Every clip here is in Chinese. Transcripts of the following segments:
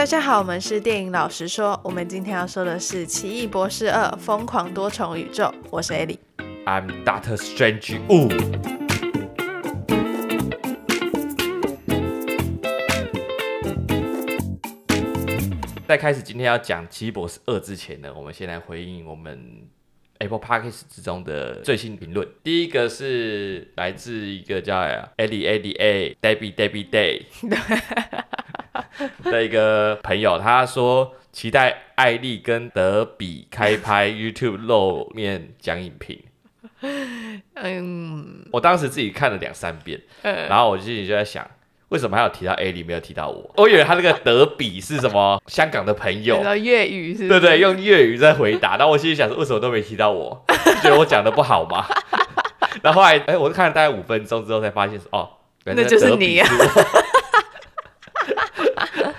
大家好，我们是电影老实说。我们今天要说的是《奇异博士二：疯狂多重宇宙》。我是 Ali。I'm Doctor Strange。哦，在开始今天要讲《奇异博士二》之前呢，我们先来回应我们 Apple Podcast 之中的最新评论。第一个是来自一个叫 Eddie Eddie A Debbie Debbie Day。的一个朋友，他说期待艾丽跟德比开拍 YouTube 露面讲影评。嗯，我当时自己看了两三遍，然后我自己就在想，为什么还有提到艾莉，没有提到我？我以为他那个德比是什么 香港的朋友，粤语是？对对，用粤语在回答。然后我心里想说，为什么都没提到我？觉得我讲的不好吗？然后后来，哎，我看了大概五分钟之后，才发现说，哦，那就是你啊。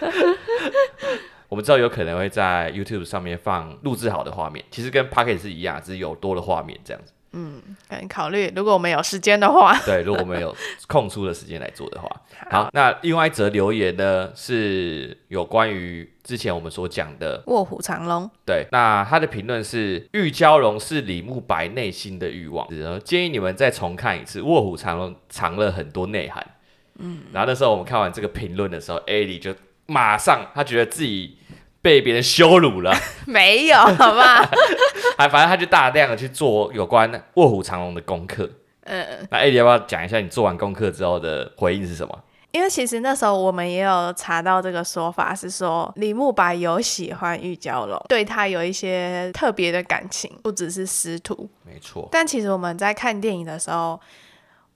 我们知道有可能会在 YouTube 上面放录制好的画面，其实跟 Pocket 是一样，只是有多的画面这样子。嗯，可以考虑，如果我们有时间的话。对，如果我们有空出的时间来做的话。好，好，那另外一则留言呢，是有关于之前我们所讲的卧虎藏龙。对，那他的评论是玉娇龙是李慕白内心的欲望，建议你们再重看一次《卧虎藏龙》，藏了很多内涵。嗯，然后那时候我们看完这个评论的时候，艾莉就马上他觉得自己。被别人羞辱了？没有，好吧。还反正他就大量的去做有关《卧虎藏龙》的功课。嗯，那艾迪要不要讲一下你做完功课之后的回应是什么？因为其实那时候我们也有查到这个说法，是说李慕白有喜欢玉娇龙，对他有一些特别的感情，不只是师徒。没错。但其实我们在看电影的时候，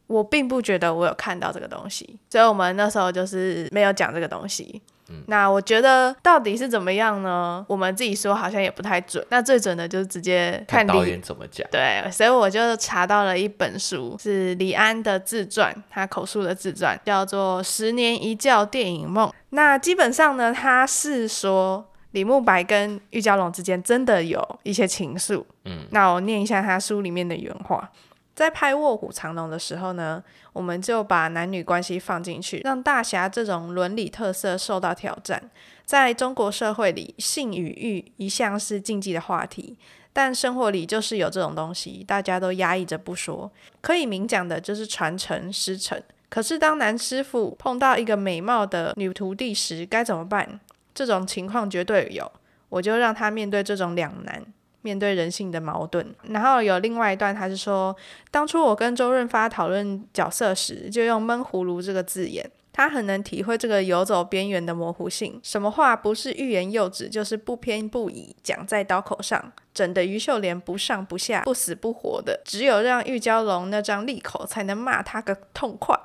我并不觉得我有看到这个东西，所以我们那时候就是没有讲这个东西。嗯、那我觉得到底是怎么样呢？我们自己说好像也不太准。那最准的就是直接看导演怎么讲。对，所以我就查到了一本书，是李安的自传，他口述的自传，叫做《十年一觉电影梦》。那基本上呢，他是说李慕白跟玉娇龙之间真的有一些情愫。嗯，那我念一下他书里面的原话。在拍《卧虎藏龙》的时候呢，我们就把男女关系放进去，让大侠这种伦理特色受到挑战。在中国社会里，性与欲一向是禁忌的话题，但生活里就是有这种东西，大家都压抑着不说。可以明讲的就是传承师承。可是当男师傅碰到一个美貌的女徒弟时，该怎么办？这种情况绝对有，我就让他面对这种两难。面对人性的矛盾，然后有另外一段，他是说，当初我跟周润发讨论角色时，就用闷葫芦这个字眼，他很能体会这个游走边缘的模糊性。什么话不是欲言又止，就是不偏不倚，讲在刀口上，整得于秀莲不上不下，不死不活的。只有让玉娇龙那张利口，才能骂他个痛快。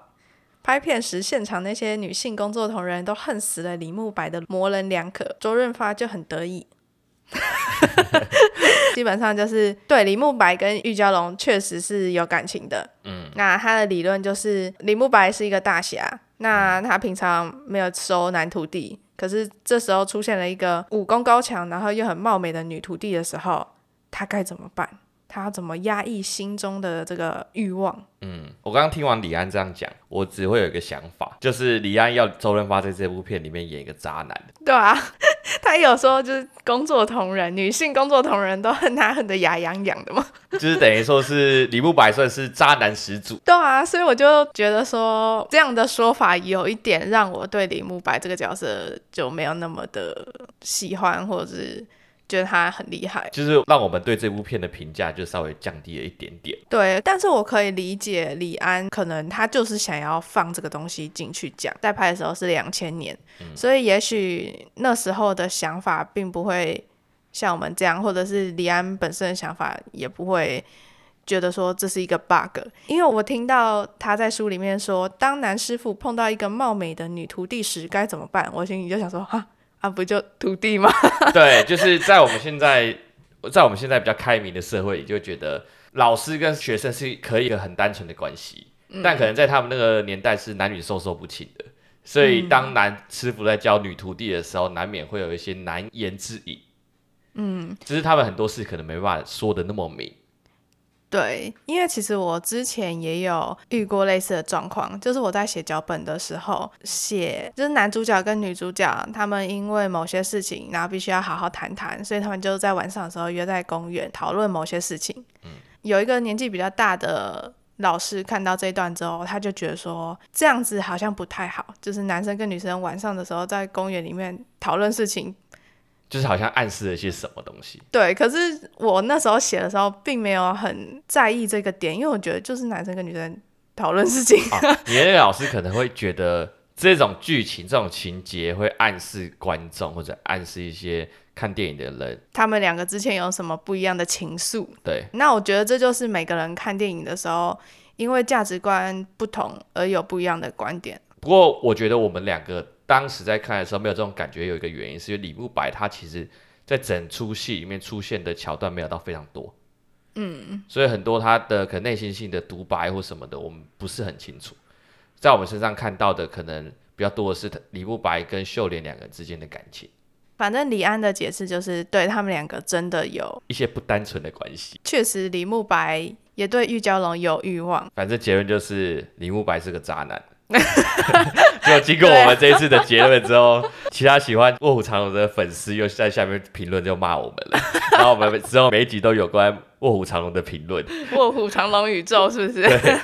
拍片时，现场那些女性工作同仁都恨死了李慕白的模棱两可，周润发就很得意。基本上就是对李慕白跟玉娇龙确实是有感情的。嗯，那他的理论就是李慕白是一个大侠，那他平常没有收男徒弟，可是这时候出现了一个武功高强，然后又很貌美的女徒弟的时候，他该怎么办？他怎么压抑心中的这个欲望？嗯，我刚刚听完李安这样讲，我只会有一个想法，就是李安要周润发在这部片里面演一个渣男。对啊，他有说就是工作同仁，女性工作同仁都恨他恨得牙痒痒的嘛，就是等于说是李慕白算是渣男始祖。对啊，所以我就觉得说这样的说法有一点让我对李慕白这个角色就没有那么的喜欢，或者是。觉得他很厉害，就是让我们对这部片的评价就稍微降低了一点点。对，但是我可以理解李安可能他就是想要放这个东西进去讲，在拍的时候是两千年，嗯，所以也许那时候的想法并不会像我们这样，或者是李安本身的想法也不会觉得说这是一个 bug。因为我听到他在书里面说，当男师傅碰到一个貌美的女徒弟时该怎么办，我心里就想说哈。啊，不就徒弟吗？对，就是在我们现在，在我们现在比较开明的社会里，就觉得老师跟学生是可以有很单纯的关系，嗯，但可能在他们那个年代是男女授受不亲的，所以当男师傅在教女徒弟的时候，难免会有一些难言之隐。嗯，只是他们很多事可能没办法说的那么明。对，因为其实我之前也有遇过类似的状况，就是我在写脚本的时候，写就是男主角跟女主角他们因为某些事情，然后必须要好好谈谈，所以他们就在晚上的时候约在公园讨论某些事情。嗯，有一个年纪比较大的老师看到这一段之后，他就觉得说这样子好像不太好，就是男生跟女生晚上的时候在公园里面讨论事情。就是好像暗示了一些什么东西。对，可是我那时候写的时候，并没有很在意这个点，因为我觉得就是男生跟女生讨论事情。啊，你的那个老师可能会觉得这种剧情、这种情节会暗示观众，或者暗示一些看电影的人，他们两个之前有什么不一样的情愫。对，那我觉得这就是每个人看电影的时候，因为价值观不同而有不一样的观点。不过，我觉得我们两个。当时在看的时候没有这种感觉，有一个原因是因为李慕白他其实，在整出戏里面出现的桥段没有到非常多，嗯，所以很多他的可能内心性的独白或什么的，我们不是很清楚。在我们身上看到的可能比较多的是李慕白跟秀莲两个人之间的感情。反正李安的解释就是，对他们两个真的有一些不单纯的关系。确实，李慕白也对玉娇龙有欲望。反正结论就是李慕白是个渣男。就经过我们这一次的结论之后，其他喜欢《卧虎藏龙》的粉丝又在下面评论就骂我们了。然后我们之后每一集都有关《卧虎藏龙》的评论，《卧虎藏龙》宇宙是不是？对。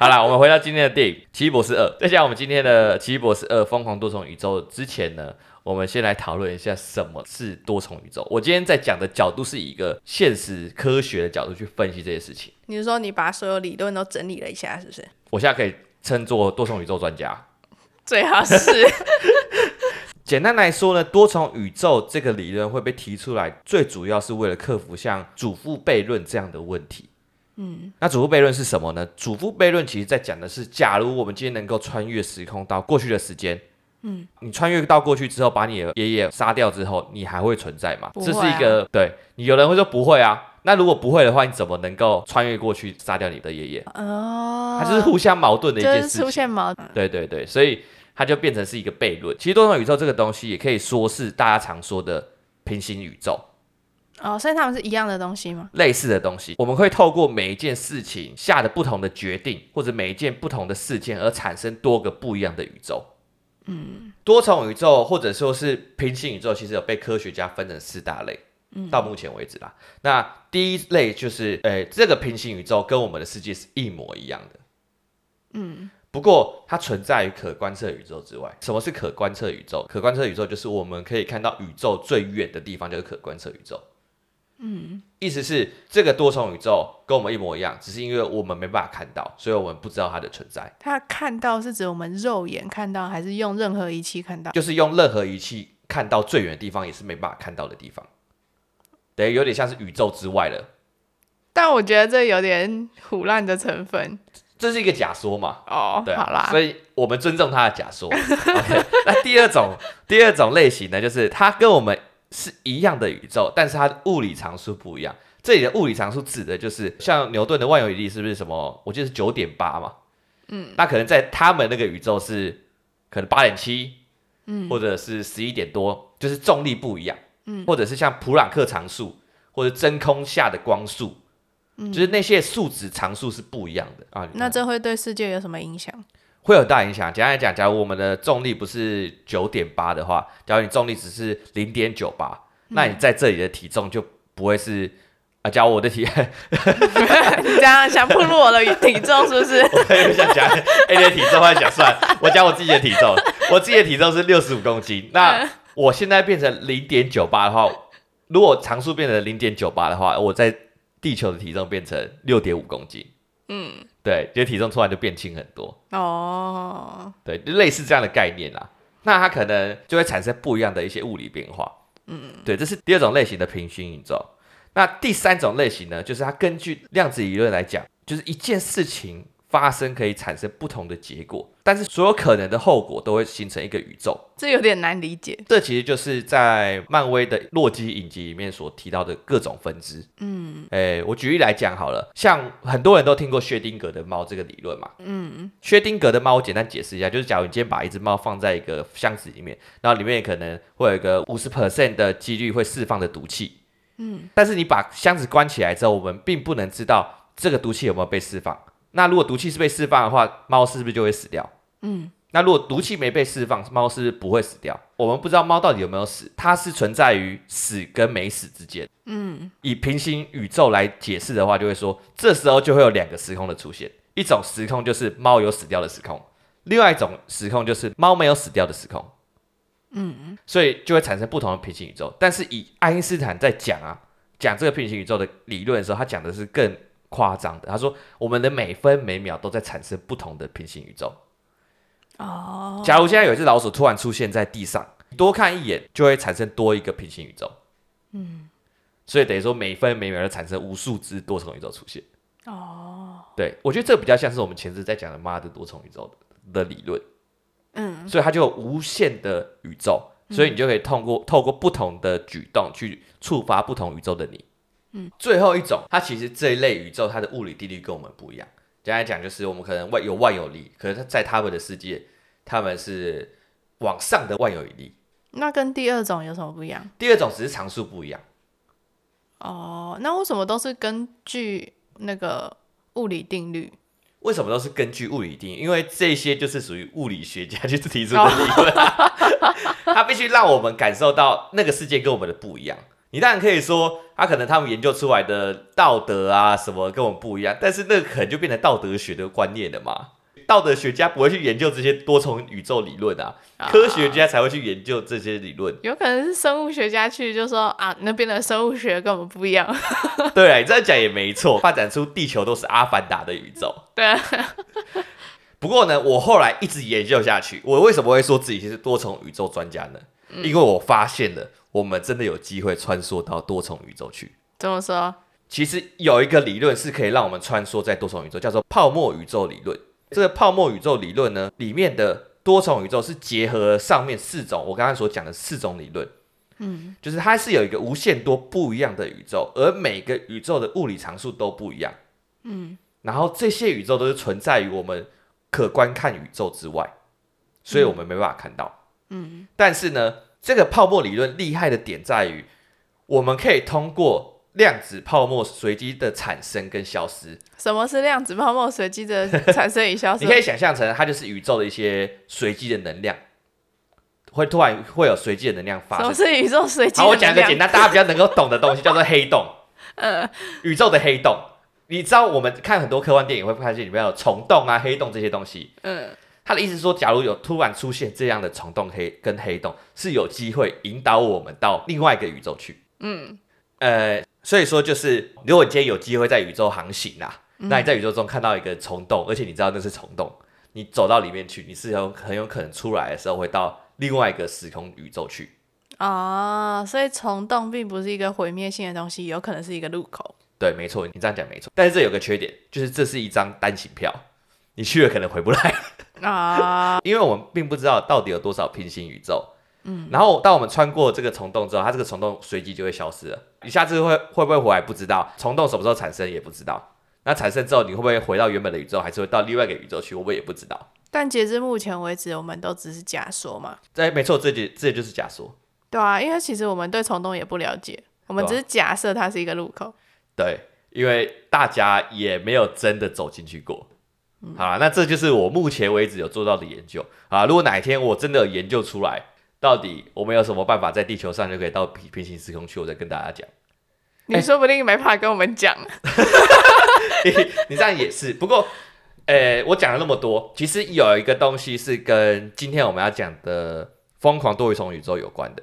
好了，我们回到今天的电影《奇异博士二》。在讲我们今天的《奇异博士二：疯狂多重宇宙》之前呢，我们先来讨论一下什么是多重宇宙。我今天在讲的角度是以一个现实科学的角度去分析这些事情。你是说你把所有理论都整理了一下，是不是？我现在可以。称作多重宇宙专家，最好是。简单来说呢，多重宇宙这个理论会被提出来，最主要是为了克服像祖父悖论这样的问题。嗯，那祖父悖论是什么呢？祖父悖论其实在讲的是，假如我们今天能够穿越时空到过去的时间，嗯，你穿越到过去之后，把你的爷爷杀掉之后，你还会存在吗？啊、这是一个对你有人会说不会啊。那如果不会的话，你怎么能够穿越过去杀掉你的爷爷？哦，它就是互相矛盾的一件事情。出现矛盾。对对对，所以它就变成是一个悖论。其实多重宇宙这个东西，也可以说是大家常说的平行宇宙。哦，所以他们是一样的东西吗？类似的东西，我们会透过每一件事情下的不同的决定，或者每一件不同的事件，而产生多个不一样的宇宙。嗯，多重宇宙或者说是平行宇宙，其实有被科学家分成四大类。到目前为止啦，那第一类就是，呃，这个平行宇宙跟我们的世界是一模一样的，嗯，不过它存在于可观测宇宙之外。什么是可观测宇宙？可观测宇宙就是我们可以看到宇宙最远的地方，就是可观测宇宙。嗯，意思是这个多重宇宙跟我们一模一样，只是因为我们没办法看到，所以我们不知道它的存在。它看到是指我们肉眼看到，还是用任何仪器看到？就是用任何仪器看到最远的地方，也是没办法看到的地方。对，有点像是宇宙之外了，但我觉得这有点唬烂的成分。这是一个假说嘛？哦，对啊，好啦，所以我们尊重他的假说。OK，那第二种，第二种类型呢，就是它跟我们是一样的宇宙，但是它的物理常数不一样。这里的物理常数指的就是像牛顿的万有引力，是不是什么？我记得是九点八嘛。嗯，那可能在他们那个宇宙是可能八点七，嗯，或者是十一点多，就是重力不一样。或者是像普朗克常数，或者真空下的光速，嗯，就是那些数值常数是不一样的啊。那这会对世界有什么影响？会有大影响。简单来讲，假如我们的重力不是九点八的话，假如你重力只是零点九八，那你在这里的体重就不会是啊。假如我的体，你这样想暴露我的体重是不是？我也想讲 A 的体重，我想算，我讲我自己的体重，我自己的体重是六十五公斤，那。我现在变成零点九八的话，如果常数变成零点九八的话，我在地球的体重变成六点五公斤。嗯，对，就体重突然就变轻很多。哦，对，就类似这样的概念啦。那它可能就会产生不一样的一些物理变化。嗯，对，这是第二种类型的平行宇宙。那第三种类型呢，就是它根据量子理论来讲，就是一件事情。发生可以产生不同的结果，但是所有可能的后果都会形成一个宇宙，这有点难理解。这其实就是在漫威的洛基影集里面所提到的各种分支。嗯，诶，我举例来讲好了，像很多人都听过薛定谔的猫这个理论嘛。嗯，薛定谔的猫，我简单解释一下，就是假如你今天把一只猫放在一个箱子里面，然后里面可能会有一个五十 percent 的几率会释放的毒气。嗯，但是你把箱子关起来之后，我们并不能知道。这个毒气有没有被释放。那如果毒气是被释放的话，猫是不是就会死掉？嗯。那如果毒气没被释放，猫是不是不会死掉？我们不知道猫到底有没有死，它是存在于死跟没死之间。嗯。以平行宇宙来解释的话，就会说这时候就会有两个时空的出现，一种时空就是猫有死掉的时空，另外一种时空就是猫没有死掉的时空。嗯。所以就会产生不同的平行宇宙。但是以爱因斯坦在讲啊，讲这个平行宇宙的理论的时候，他讲的是更夸张的。他说我们的每分每秒都在产生不同的平行宇宙。哦，假如现在有一只老鼠突然出现在地上，多看一眼就会产生多一个平行宇宙。嗯，所以等于说每分每秒都产生无数只多重宇宙出现。哦，对，我觉得这比较像是我们前次在讲的妈的多重宇宙的，的理论。嗯，所以它就有无限的宇宙，所以你就可以通过透过不同的举动去触发不同宇宙的你。嗯，最后一种，它其实这一类宇宙它的物理定律跟我们不一样。简单讲，就是我们可能万有万有引力，可是它在他们的世界，他们是往上的万有引力。那跟第二种有什么不一样？第二种只是常数不一样。哦，那为什么都是根据那个物理定律？为什么都是根据物理定律？因为这些就是属于物理学家去提出的理论，他必须让我们感受到那个世界跟我们的不一样。你当然可以说，他可能他们研究出来的道德啊什么跟我们不一样，但是那个可能就变成道德学的观念了嘛。道德学家不会去研究这些多重宇宙理论啊，啊，科学家才会去研究这些理论。有可能是生物学家去就说啊，那边的生物学跟我们不一样。对啊，你这样讲也没错，发展出地球都是阿凡达的宇宙。对啊。不过呢，我后来一直研究下去，我为什么会说自己是多重宇宙专家呢？嗯。因为我发现了。我们真的有机会穿梭到多重宇宙去？怎么说？其实有一个理论是可以让我们穿梭在多重宇宙，叫做泡沫宇宙理论。这个泡沫宇宙理论呢，里面的多重宇宙是结合了上面四种我刚刚所讲的四种理论。嗯，就是它是有一个无限多不一样的宇宙，而每个宇宙的物理常数都不一样。嗯，然后这些宇宙都是存在于我们可观看宇宙之外，所以我们没办法看到。嗯，但是呢，这个泡沫理论厉害的点在于，我们可以通过量子泡沫随机的产生跟消失。什么是量子泡沫随机的产生与消失？你可以想象成它就是宇宙的一些随机的能量，会突然会有随机的能量发生。什么是宇宙随机？好，我讲一个简单大家比较能够懂的东西，叫做黑洞。嗯，宇宙的黑洞，你知道我们看很多科幻电影会发现里面有虫洞啊、黑洞这些东西。嗯。他的意思是说，假如有突然出现这样的虫洞黑跟黑洞，是有机会引导我们到另外一个宇宙去。嗯，呃，所以说就是，如果你今天有机会在宇宙航行啊，嗯、那你在宇宙中看到一个虫洞，而且你知道那是虫洞，你走到里面去，你是有很有可能出来的时候会到另外一个时空宇宙去。哦，所以虫洞并不是一个毁灭性的东西，有可能是一个入口。对，没错，你这样讲没错。但是这有个缺点，就是这是一张单行票，你去了可能回不来。啊，因为我们并不知道到底有多少平行宇宙，嗯，然后当我们穿过这个虫洞之后，它这个虫洞随即就会消失了。你下次会会不会回来不知道，虫洞什么时候产生也不知道。那产生之后，你会不会回到原本的宇宙，还是会到另外一个宇宙去？我们也不知道。但截至目前为止，我们都只是假说嘛。对，没错，这就这就是假说。对啊，因为其实我们对虫洞也不了解，我们只是假设它是一个入口。对，因为大家也没有真的走进去过。好，那这就是我目前为止有做到的研究啊。如果哪一天我真的有研究出来，到底我们有什么办法在地球上就可以到平平行时空去，我再跟大家讲。你说不定没办法跟我们讲。你你这样也是。不过，呃、欸，我讲了那么多，其实有一个东西是跟今天我们要讲的疯狂多重宇宙有关的。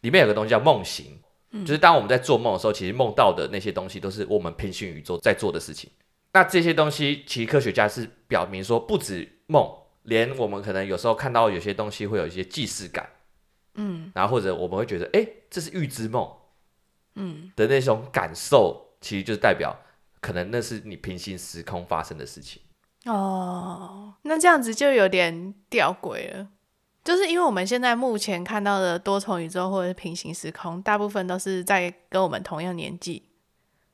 里面有个东西叫梦行，就是当我们在做梦的时候，其实梦到的那些东西都是我们平行宇宙在做的事情。那这些东西，其实科学家是表明说，不止梦，连我们可能有时候看到有些东西会有一些既视感，嗯，然后或者我们会觉得，哎，这是预知梦，嗯的那种感受，其实就是代表可能那是你平行时空发生的事情。哦，那这样子就有点吊诡了，就是因为我们现在目前看到的多重宇宙或者是平行时空，大部分都是在跟我们同样年纪，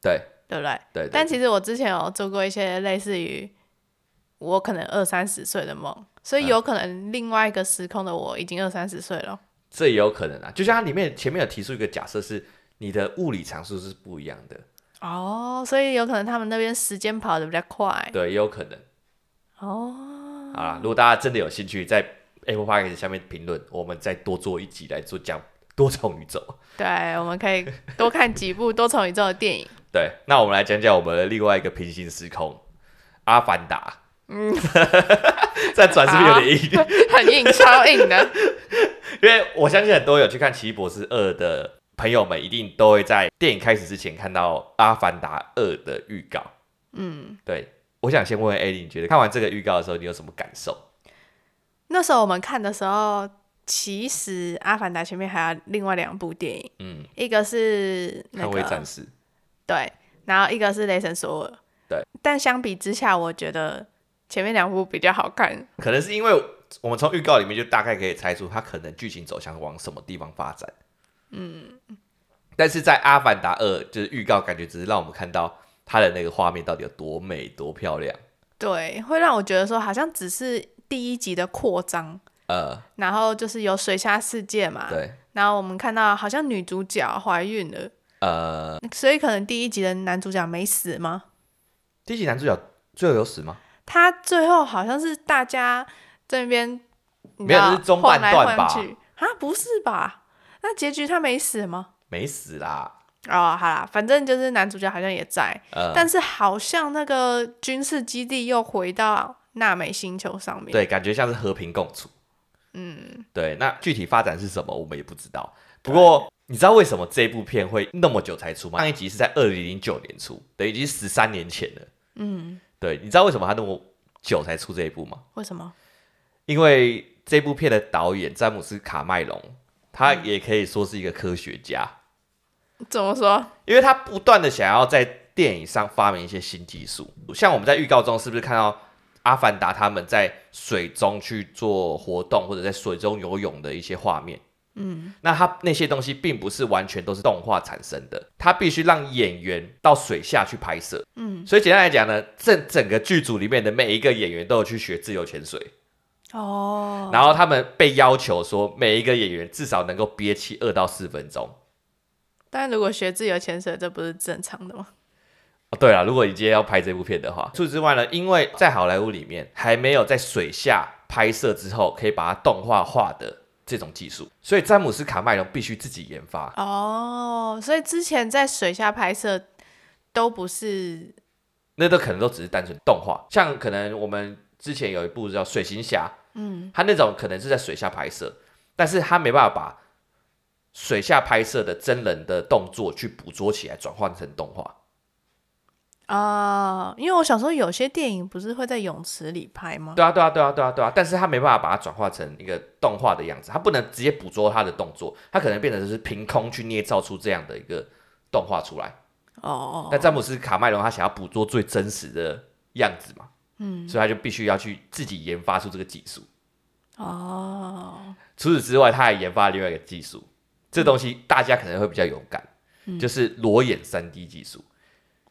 对。对不对？对，对，对。但其实我之前有做过一些类似于我可能二三十岁的梦，所以有可能另外一个时空的我已经二三十岁了。嗯。这也有可能啊，就像它里面前面有提出一个假设，是你的物理常数是不一样的。哦，所以有可能他们那边时间跑得比较快。对，也有可能。哦，好啦，如果大家真的有兴趣，在 Apple Podcast 下面评论，我们再多做一集来做讲多重宇宙。对，我们可以多看几部多重宇宙的电影。对，那我们来讲讲我们的另外一个平行时空，《阿凡达》。嗯，再转是不是有点硬？很硬，超硬的。因为我相信很多有去看《奇异博士二》的朋友们，一定都会在电影开始之前看到《阿凡达二》的预告。嗯，对。我想先问问艾莉，你觉得看完这个预告的时候，你有什么感受？那时候我们看的时候，其实《阿凡达》前面还有另外两部电影，嗯，一个是《捍卫战士》，对，然后一个是《雷神索尔》，对。但相比之下，我觉得前面两部比较好看。可能是因为我们从预告里面就大概可以猜出，它可能剧情走向往什么地方发展。嗯。但是在《阿凡达二》就是预告，感觉只是让我们看到。它的那个画面到底有多美、多漂亮？对，会让我觉得说好像只是第一集的扩张，呃，然后就是有水下世界嘛，对，然后我们看到好像女主角怀孕了，呃，所以可能第一集的男主角没死吗？第一集男主角最后有死吗？他最后好像是大家这边没有，是中半段吧？啊，不是吧？那结局他没死吗？没死啦。哦，好啦，反正就是男主角好像也在，呃、但是好像那个军事基地又回到纳美星球上面，对，感觉像是和平共处。嗯，对，那具体发展是什么，我们也不知道。不过对你知道为什么这部片会那么久才出吗？上一集是在二零零九年出，等于已经十三年前了。嗯，对，你知道为什么他那么久才出这一部吗？为什么？因为这部片的导演詹姆斯卡麦隆，他也可以说是一个科学家。嗯怎么说？因为他不断的想要在电影上发明一些新技术，像我们在预告中是不是看到阿凡达他们在水中去做活动，或者在水中游泳的一些画面？嗯，那他那些东西并不是完全都是动画产生的，他必须让演员到水下去拍摄。嗯，所以简单来讲呢，这整个剧组里面的每一个演员都有去学自由潜水。哦，然后他们被要求说，每一个演员至少能够憋气二到四分钟。但如果学自由潜水，这不是正常的吗？哦，对了，如果你今天要拍这部片的话，除此之外呢，因为在好莱坞里面还没有在水下拍摄之后可以把它动画化的这种技术，所以詹姆斯卡麦隆必须自己研发。哦，所以之前在水下拍摄都不是，那都可能都只是单纯动画，像可能我们之前有一部叫《水行侠》，嗯，他那种可能是在水下拍摄，但是他没办法把。水下拍摄的真人的动作去捕捉起来，转换成动画啊！因为我想说，有些电影不是会在泳池里拍吗？对啊，对啊，对啊，对啊，对啊！但是他没办法把它转化成一个动画的样子，他不能直接捕捉他的动作，他可能变成是凭空去捏造出这样的一个动画出来。哦哦，但詹姆斯卡麦隆他想要捕捉最真实的样子嘛，嗯，所以他就必须要去自己研发出这个技术。哦，除此之外，他还研发另外一个技术。这东西大家可能会比较有感，嗯、就是裸眼三 D 技术。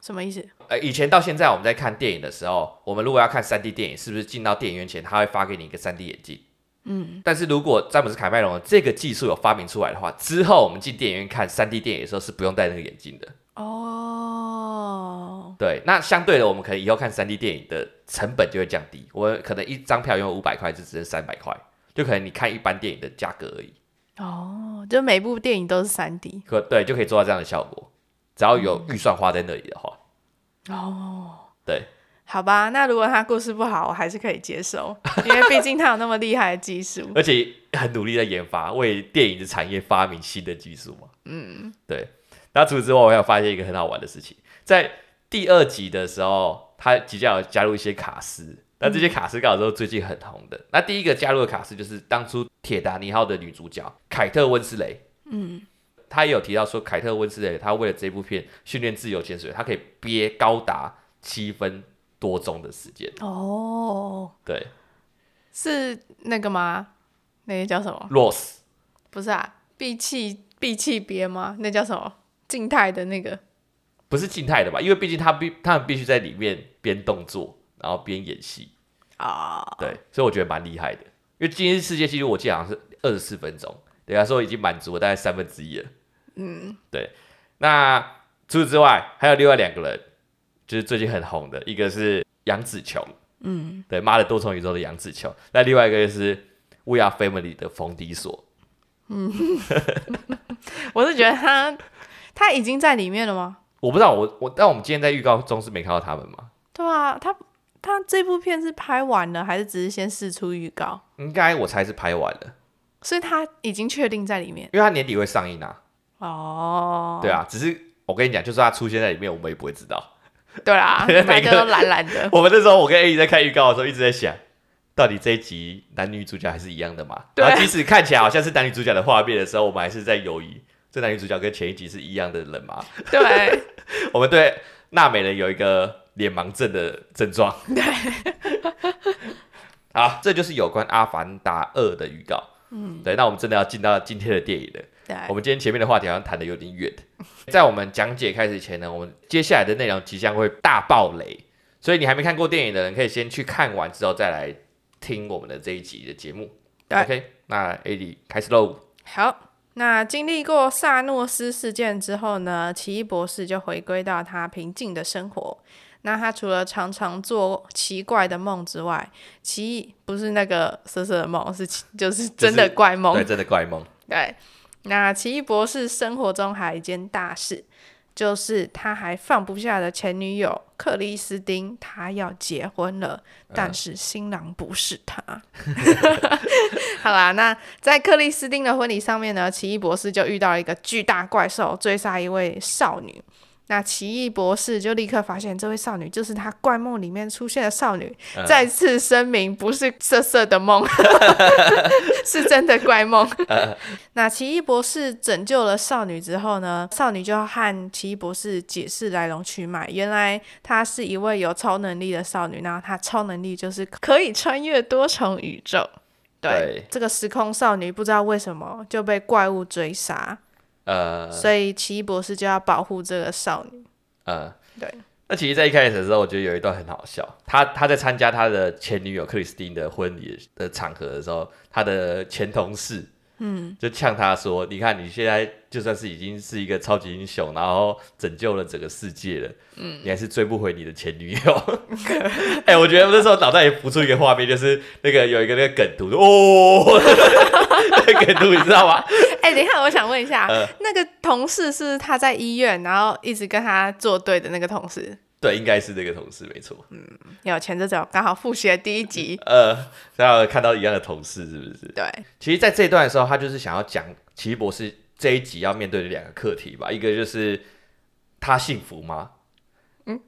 什么意思？呃，以前到现在我们在看电影的时候，我们如果要看三 D 电影，是不是进到电影院前他会发给你一个三 D 眼镜？嗯。但是如果詹姆斯卡麦隆这个技术有发明出来的话，之后我们进电影院看三 D 电影的时候是不用戴那个眼镜的。哦。对，那相对的，我们可能以后看三 D 电影的成本就会降低。我可能一张票用五百块，就只剩三百块，就可能你看一般电影的价格而已。哦，就每部电影都是三 D，可对，就可以做到这样的效果，只要有预算花在那里的话。哦，对，好吧，那如果他故事不好，我还是可以接受，因为毕竟他有那么厉害的技术，而且很努力在研发，为电影的产业发明新的技术嘛。嗯，对。那除此之外，我还有发现一个很好玩的事情，在第二集的时候，他即将要加入一些卡司。那这些卡司刚好都是最近很红的。那第一个加入的卡司就是当初《铁达尼号》的女主角凯特温斯雷。嗯，她也有提到说，凯特温斯莱他为了这部片训练自由潜水，他可以憋高达七分多钟的时间。哦，对，是那个吗？那个叫什么？Rose？不是啊，闭气闭气憋吗？那叫什么？静态的那个？不是静态的吧？因为毕竟他必他们必须在里面边动作。然后边演戏啊，oh. 对，所以我觉得蛮厉害的。因为今天世界纪录我记得好像是二十四分钟，等下说已经满足了大概三分之一了。嗯，对。那除此之外，还有另外两个人，就是最近很红的，一个是杨紫琼，嗯，对，妈的多重宇宙的杨紫琼，那另外一个就是 We Are Family 的冯迪索，嗯，我是觉得他他已经在里面了吗？我不知道，我我但我们今天在预告中是没看到他们吗？对啊，他他这部片是拍完了，还是只是先试出预告？应该我猜是拍完了，所以他已经确定在里面，因为他年底会上映啊。哦，对啊，只是我跟你讲，就算他出现在里面，我们也不会知道。对啊，每个都蓝蓝的。我们那时候，我跟 A 在看预告的时候，一直在想，到底这一集男女主角还是一样的嘛？对。然后即使看起来好像是男女主角的画面的时候，我们还是在犹豫，这男女主角跟前一集是一样的人吗？对。我们对娜美人有一个脸盲症的症状。对。好，这就是有关《阿凡达二》的预告。嗯。对，那我们真的要进到今天的电影了。对。我们今天前面的话题好像谈的有点远。在我们讲解开始前呢，我们接下来的内容即将会大爆雷，所以你还没看过电影的人，可以先去看完之后再来听我们的这一集的节目。对，OK，那 AD 开始喽。好，那经历过萨诺斯事件之后呢，奇异博士就回归到他平静的生活。那他除了常常做奇怪的梦之外，奇异不是那个色色的梦，是就是真的怪梦，对，真的怪梦，对。那奇异博士生活中还有一件大事，就是他还放不下的前女友克里斯汀，他要结婚了，但是新郎不是他。好啦，那在克里斯汀的婚礼上面呢，奇异博士就遇到了一个巨大怪兽，追杀一位少女。那奇异博士就立刻发现，这位少女就是他怪梦里面出现的少女。嗯、再次声明，不是色色的梦，是真的怪梦。嗯、那奇异博士拯救了少女之后呢，少女就要和奇异博士解释来龙去脉。原来她是一位有超能力的少女，然后她超能力就是可以穿越多重宇宙。对，对这个时空少女不知道为什么就被怪物追杀。呃，所以奇异博士就要保护这个少女。呃，对。那其实，在一开始的时候，我觉得有一段很好笑。他他在参加他的前女友克里斯汀的婚礼的场合的时候，他的前同事。嗯，就呛他说：“你看，你现在就算是已经是一个超级英雄，然后拯救了整个世界了，嗯，你还是追不回你的前女友。哎、欸，我觉得那时候脑袋也浮出一个画面，就是那个有一个那个梗图，哦，那个梗图你知道吗？哎、欸，等一下，我想问一下，呃、那个同事是他在医院，然后一直跟他作对的那个同事？对，应该是这个同事，没错。嗯，有前这种刚好复习了第一集。呃，然后看到一样的同事，是不是？对。其实，在这一段的时候，他就是想要讲奇异博士这一集要面对的两个课题吧。一个就是他幸福吗？嗯。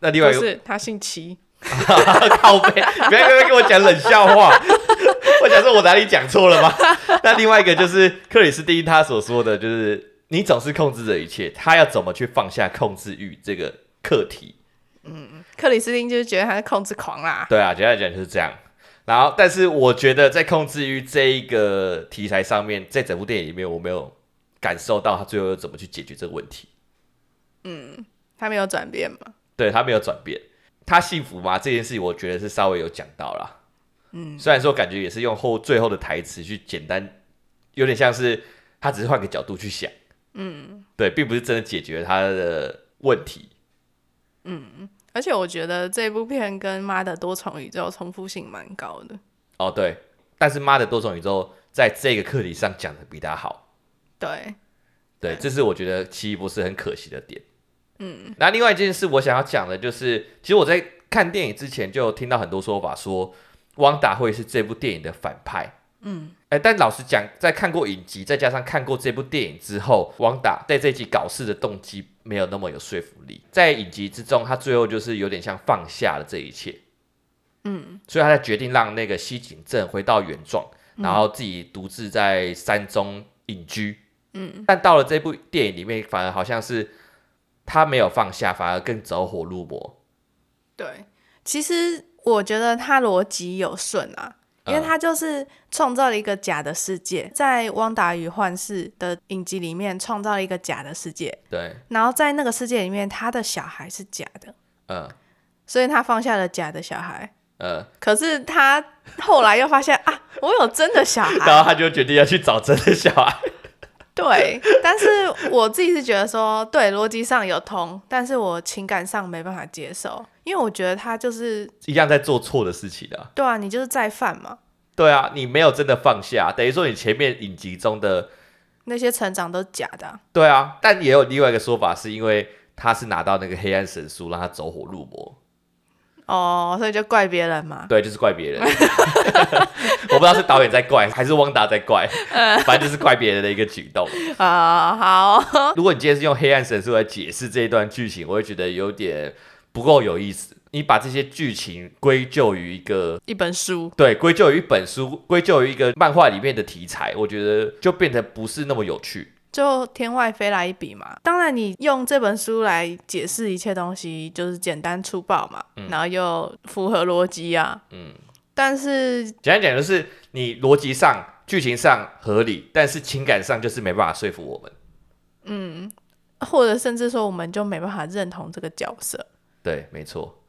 那另外一个是他姓奇。靠背，不要不要跟我讲冷笑话。我想说，我哪里讲错了吗？那另外一个就是克里斯汀他所说的就是，你总是控制着一切，他要怎么去放下控制欲这个？课题，嗯，克里斯汀就是觉得他是控制狂啦。对啊，简单讲就是这样。然后，但是我觉得在控制于这一个题材上面，在整部电影里面，我没有感受到他最后又怎么去解决这个问题。嗯，他没有转变吗？对，他没有转变。他幸福吗？这件事情我觉得是稍微有讲到啦。嗯，虽然说感觉也是用后最后的台词去简单，有点像是他只是换个角度去想。嗯，对，并不是真的解决他的问题。嗯，而且我觉得这部片跟《妈的多重宇宙》重复性蛮高的。哦，对，但是《妈的多重宇宙》在这个课题上讲的比他好。对，对，这是我觉得奇异博士很可惜的点。嗯，那另外一件事我想要讲的就是，其实我在看电影之前就听到很多说法，说汪达会是这部电影的反派。嗯，哎，但老实讲，在看过影集，再加上看过这部电影之后，汪达在这集搞事的动机没有那么有说服力。在影集之中，他最后就是有点像放下了这一切，嗯，所以他才决定让那个西井镇回到原状，然后自己独自在山中隐居，嗯。但到了这部电影里面，反而好像是他没有放下，反而更走火入魔。对，其实我觉得他逻辑有顺啊。因为他就是创造了一个假的世界，在《汪达与幻视》的影集里面创造了一个假的世界。对。然后在那个世界里面，他的小孩是假的。嗯。所以他放下了假的小孩。嗯。可是他后来又发现啊，我有真的小孩。然后他就决定要去找真的小孩。对，但是我自己是觉得说，对，逻辑上有通，但是我情感上没办法接受，因为我觉得他就是一样在做错的事情啊。对啊，你就是再犯嘛。对啊，你没有真的放下，等于说你前面影集中的那些成长都假的啊。对啊，但也有另外一个说法，是因为他是拿到那个黑暗神书，让他走火入魔。哦，所以就怪别人嘛？对，就是怪别人。我不知道是导演在怪，还是汪达在怪，反正就是怪别人的一个举动。啊，好。如果你今天是用黑暗神书来解释这一段剧情，我会觉得有点不够有意思。你把这些剧情归咎于一个一本书，对，归咎于一本书，归咎于一个漫画里面的题材，我觉得就变得不是那么有趣。就天外飞来一笔嘛，当然你用这本书来解释一切东西，就是简单粗暴嘛，嗯、然后又符合逻辑啊，嗯，但是简单讲就是你逻辑上、剧情上合理，但是情感上就是没办法说服我们，嗯，或者甚至说我们就没办法认同这个角色，对，没错，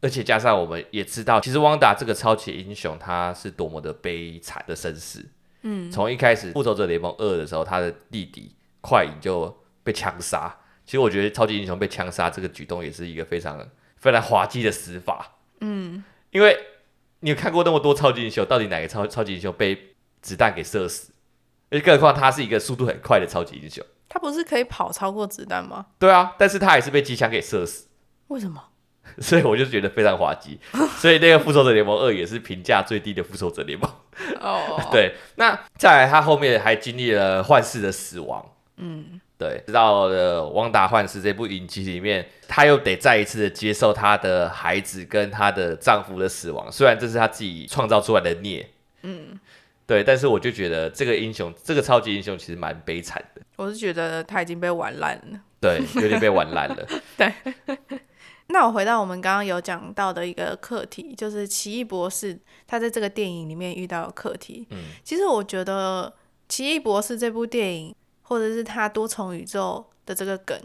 而且加上我们也知道，其实汪达这个超级英雄他是多么的悲惨的身世。嗯，从一开始复仇者联盟二的时候，他的弟弟快影就被枪杀。其实我觉得超级英雄被枪杀这个举动也是一个非常非常滑稽的死法。嗯，因为你有看过那么多超级英雄，到底哪个超超级英雄被子弹给射死？而且更何况他是一个速度很快的超级英雄，他不是可以跑超过子弹吗？对啊，但是他还是被机枪给射死。为什么？所以我就觉得非常滑稽，所以那个复仇者联盟二也是评价最低的复仇者联盟。哦，对，那再来他后面还经历了幻视的死亡。嗯，对，知道了汪达幻视这部影集里面，他又得再一次的接受他的孩子跟他的丈夫的死亡，虽然这是他自己创造出来的孽。嗯，对，但是我就觉得这个英雄，这个超级英雄其实蛮悲惨的。我是觉得他已经被玩烂了。对，有点被玩烂了。对。那我回到我们刚刚有讲到的一个课题，就是奇异博士他在这个电影里面遇到的课题。嗯，其实我觉得奇异博士这部电影，或者是他多重宇宙的这个梗，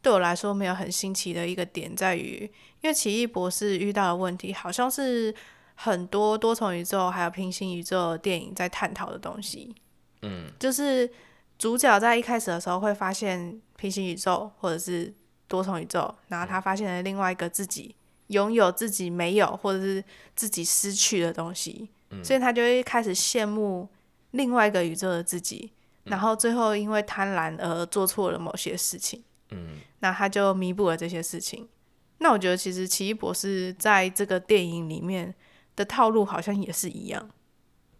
对我来说没有很新奇的一个点在于，因为奇异博士遇到的问题，好像是很多多重宇宙还有平行宇宙的电影在探讨的东西。嗯，就是主角在一开始的时候会发现平行宇宙，或者是。多重宇宙，然后他发现了另外一个自己，拥有自己没有或者是自己失去的东西，嗯，所以他就会开始羡慕另外一个宇宙的自己，然后最后因为贪婪而做错了某些事情，嗯，那他就弥补了这些事情。那我觉得其实奇异博士在这个电影里面的套路好像也是一样，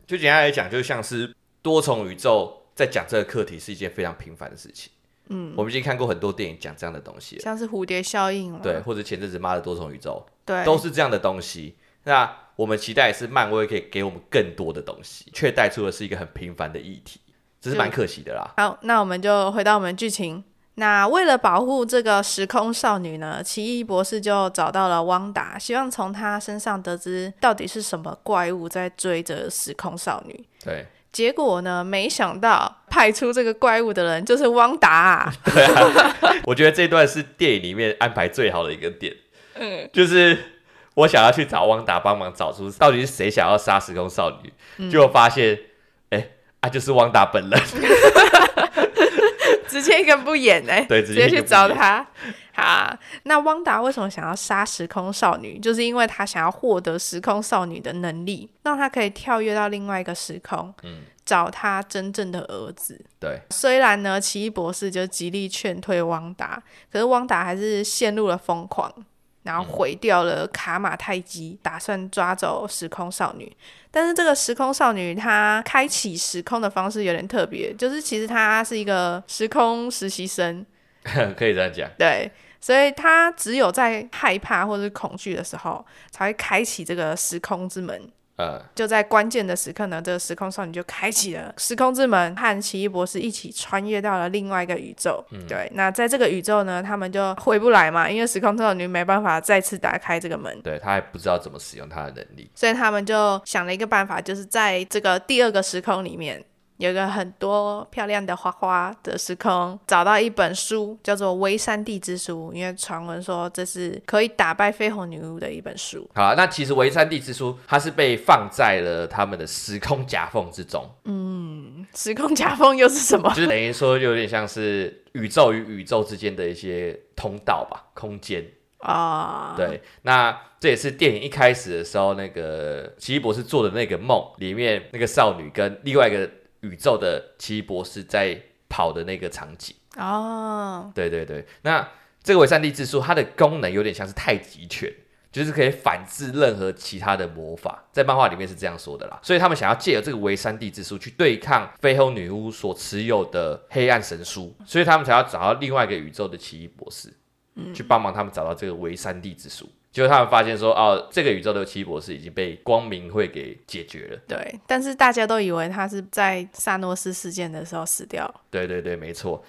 就简单来讲，就像是多重宇宙在讲这个课题是一件非常平凡的事情。嗯，我们已经看过很多电影讲这样的东西，像是蝴蝶效应，对，或者前阵子妈的多重宇宙，对，都是这样的东西。那我们期待是漫威可以给我们更多的东西，却带出的是一个很平凡的议题，这是蛮可惜的啦。好，那我们就回到我们剧情。那为了保护这个时空少女呢，奇异博士就找到了汪达，希望从他身上得知到底是什么怪物在追着时空少女。对。结果呢？没想到派出这个怪物的人就是汪达啊。对啊，我觉得这段是电影里面安排最好的一个点。嗯，就是我想要去找汪达帮忙找出到底是谁想要杀时空少女，嗯、结果发现，哎、欸，啊，就是汪达本人。直接一个不演哎、欸，对，直接去找他。好，那汪达为什么想要杀时空少女？就是因为他想要获得时空少女的能力，让他可以跳跃到另外一个时空，嗯，找他真正的儿子。对，虽然呢，奇异博士就极力劝退汪达，可是汪达还是陷入了疯狂。然后毁掉了卡马泰基，打算抓走时空少女。但是这个时空少女她开启时空的方式有点特别，就是其实她是一个时空实习生，可以这样讲。对，所以她只有在害怕或者是恐惧的时候，才会开启这个时空之门。Uh, 就在关键的时刻呢，这个时空少女就开启了时空之门，和奇异博士一起穿越到了另外一个宇宙。嗯、对，那在这个宇宙呢，他们就回不来嘛，因为时空少女没办法再次打开这个门。对，他还不知道怎么使用他的能力，所以他们就想了一个办法，就是在这个第二个时空里面，有个很多漂亮的花花的时空，找到一本书，叫做《微山地之书》，因为传闻说这是可以打败绯红女巫的一本书。好，那其实《微山地之书》它是被放在了他们的时空夹缝之中。嗯，时空夹缝又是什么？就是等于说，有点像是宇宙与宇宙之间的一些通道吧，空间。啊，对，那这也是电影一开始的时候，那个奇异博士做的那个梦里面，那个少女跟另外一个。宇宙的奇异博士在跑的那个场景哦，oh. 对对对，那这个维山地之书它的功能有点像是太极拳，就是可以反制任何其他的魔法，在漫画里面是这样说的啦。所以他们想要借由这个维山地之书去对抗绯红女巫所持有的黑暗神书，所以他们才要找到另外一个宇宙的奇异博士，去帮忙他们找到这个维山地之书。结果他们发现说，哦，这个宇宙的奇异博士已经被光明会给解决了。对，但是大家都以为他是在萨诺斯事件的时候死掉。对对对，没错。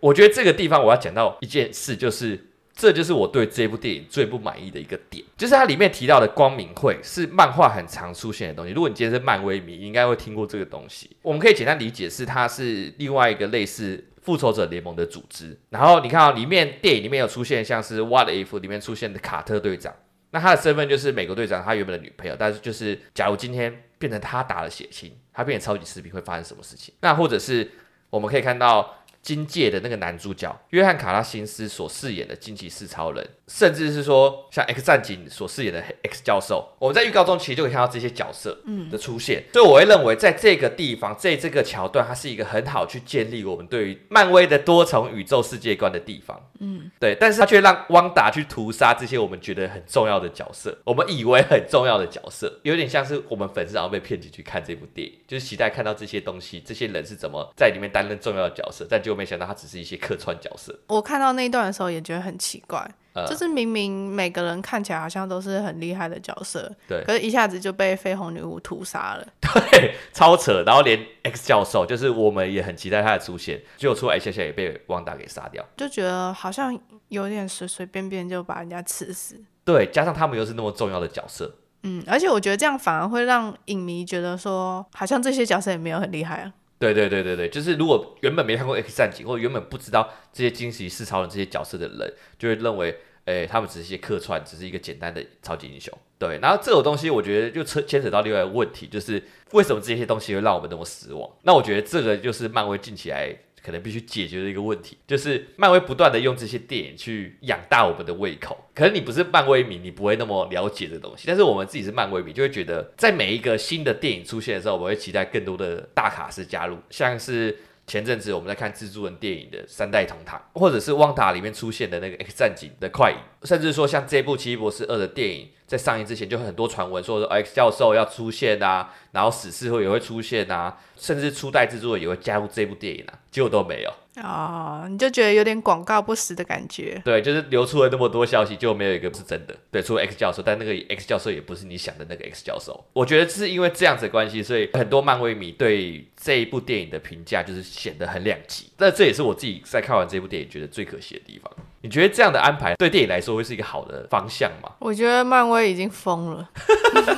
我觉得这个地方我要讲到一件事，就是这就是我对这部电影最不满意的一个点，就是它里面提到的光明会是漫画很常出现的东西。如果你今天是漫威迷，你应该会听过这个东西。我们可以简单理解是它是另外一个类似。复仇者联盟的组织，然后你看啊，里面电影里面有出现像是《What If》里面出现的卡特队长，那他的身份就是美国队长他原本的女朋友，但是就是假如今天变成他打了血清，他变成超级士兵会发生什么事情？那或者是我们可以看到。金界的那个男主角约翰卡拉辛斯所饰演的惊奇四超人，甚至是说像 X 战警所饰演的 X 教授，我们在预告中其实就可以看到这些角色的出现。嗯、所以我会认为在这个地方，在这个桥段，它是一个很好去建立我们对于漫威的多重宇宙世界观的地方。嗯，对。但是他却让汪达去屠杀这些我们觉得很重要的角色，我们以为很重要的角色，有点像是我们粉丝然后被骗进去看这部电影，就是期待看到这些东西，这些人是怎么在里面担任重要的角色，但就。没想到他只是一些客串角色。我看到那一段的时候也觉得很奇怪，呃、就是明明每个人看起来好像都是很厉害的角色，对，可是一下子就被绯红女巫屠杀了，对，超扯。然后连 X 教授，就是我们也很期待他的出现，结果出来一下下也被旺达给杀掉，就觉得好像有点随随便便就把人家刺死。对，加上他们又是那么重要的角色，嗯，而且我觉得这样反而会让影迷觉得说，好像这些角色也没有很厉害啊。对对对对对，就是如果原本没看过 X 战警，或者原本不知道这些惊奇四超人这些角色的人，就会认为，诶，他们只是一些客串，只是一个简单的超级英雄。对，然后这种东西，我觉得就牵牵扯到另外一个问题，就是为什么这些东西会让我们那么失望？那我觉得这个就是漫威近期来。可能必须解决的一个问题，就是漫威不断的用这些电影去养大我们的胃口。可能你不是漫威迷，你不会那么了解这东西。但是我们自己是漫威迷，就会觉得在每一个新的电影出现的时候，我会期待更多的大卡司加入，像是。前阵子我们在看蜘蛛人电影的三代同堂，或者是旺达里面出现的那个 X 战警的快影，甚至说像这部奇异博士二的电影在上映之前就很多传闻说 X 教授要出现啊，然后死侍会也会出现啊，甚至初代蜘蛛人也会加入这部电影啊，结果都没有。哦，你就觉得有点广告不实的感觉。对，就是流出了那么多消息，就没有一个是真的。对，除了 X 教授，但那个 X 教授也不是你想的那个 X 教授。我觉得是因为这样子的关系，所以很多漫威迷对这一部电影的评价就是显得很两极。那这也是我自己在看完这部电影觉得最可惜的地方。你觉得这样的安排对电影来说会是一个好的方向吗？我觉得漫威已经疯了。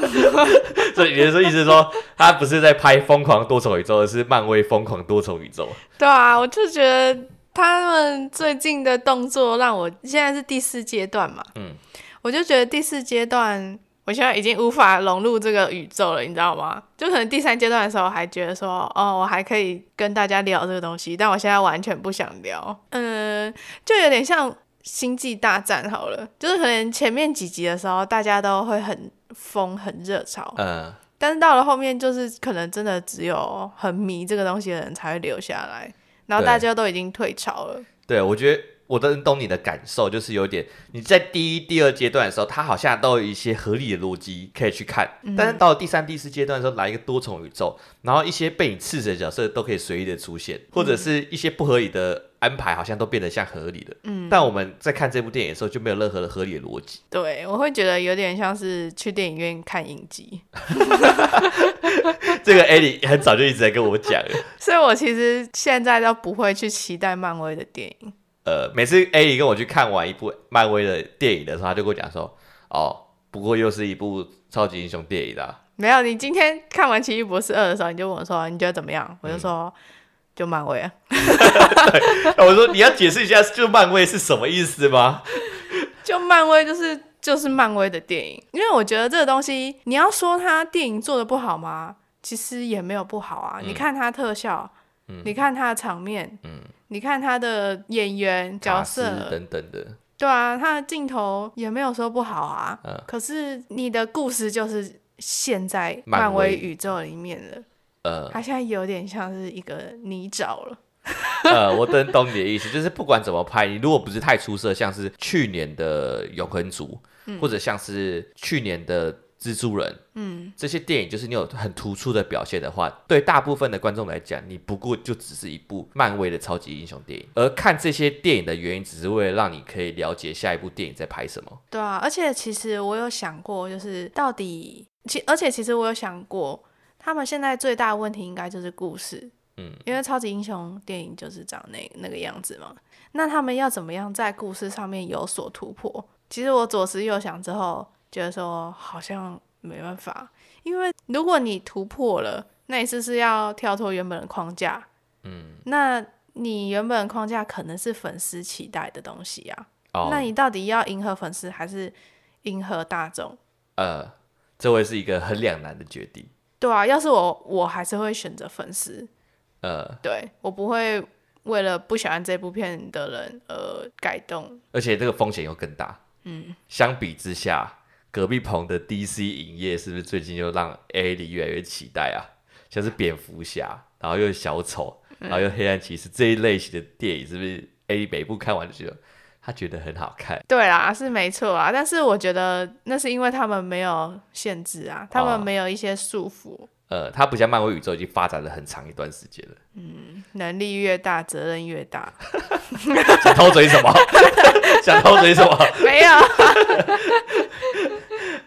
所以你的意思是说，他不是在拍疯狂多重宇宙，而是漫威疯狂多重宇宙？对啊，我就觉得他们最近的动作让我现在是第四阶段嘛，嗯，我就觉得第四阶段。我现在已经无法融入这个宇宙了，你知道吗？就可能第三阶段的时候还觉得说，哦，我还可以跟大家聊这个东西，但我现在完全不想聊。嗯，就有点像星际大战好了，就是可能前面几集的时候大家都会很疯、很热潮，嗯，但是到了后面就是可能真的只有很迷这个东西的人才会留下来，然后大家都已经退潮了。对，对，我觉得。我都懂你的感受，就是有点你在第一、第二阶段的时候，它好像都有一些合理的逻辑可以去看，嗯、但是到了第三、第四阶段的时候，来一个多重宇宙，然后一些被你刺死的角色都可以随意的出现，或者是一些不合理的安排，好像都变得像合理的。嗯，但我们在看这部电影的时候，就没有任何的合理的逻辑。对，我会觉得有点像是去电影院看影集。这个艾莉很早就一直在跟我讲了，所以我其实现在都不会去期待漫威的电影。呃，每次 A 跟我去看完一部漫威的电影的时候，他就跟我讲说：“哦，不过又是一部超级英雄电影啦。”没有，你今天看完《奇异博士二》的时候，你就问我说你觉得怎么样？我就说、嗯、就漫威啊。我说你要解释一下，就漫威是什么意思吗？就漫威就是就是漫威的电影，因为我觉得这个东西，你要说它电影做的不好吗？其实也没有不好啊。嗯、你看它特效，嗯、你看它的场面，嗯、你看他的演员角色等等的。对啊，他的镜头也没有说不好啊。嗯、可是你的故事就是陷在漫威宇宙里面了。呃，他现在有点像是一个泥沼了。呃，我懂懂你的意思，就是不管怎么拍，你如果不是太出色，像是去年的永恒族，嗯、或者像是去年的。蜘蛛人，嗯，这些电影就是你有很突出的表现的话，对大部分的观众来讲，你不过就只是一部漫威的超级英雄电影。而看这些电影的原因，只是为了让你可以了解下一部电影在拍什么。对啊，而且其实我有想过，就是到底，其而且其实我有想过，他们现在最大的问题应该就是故事，嗯，因为超级英雄电影就是长那那个样子嘛。那他们要怎么样在故事上面有所突破？其实我左思右想之后。觉得说好像没办法，因为如果你突破了，那你是不是要跳脱原本的框架？嗯，那你原本的框架可能是粉丝期待的东西啊。哦，那你到底要迎合粉丝还是迎合大众？呃，这会是一个很两难的决定。对啊，要是我，我还是会选择粉丝。呃，对，我不会为了不喜欢这部片的人而改动。而且这个风险又更大。嗯，相比之下。隔壁棚的 DC 影业是不是最近又让 A 里越来越期待啊？像是蝙蝠侠，然后又小丑，然后又黑暗骑士这一类型的电影，是不是 A 每部看完就觉得他觉得很好看？对啦，是没错啊。但是我觉得那是因为他们没有限制啊，他们没有一些束缚。哦、呃，它不像漫威宇宙已经发展了很长一段时间了。嗯，能力越大，责任越大。想偷嘴什么？想偷嘴什么？没有。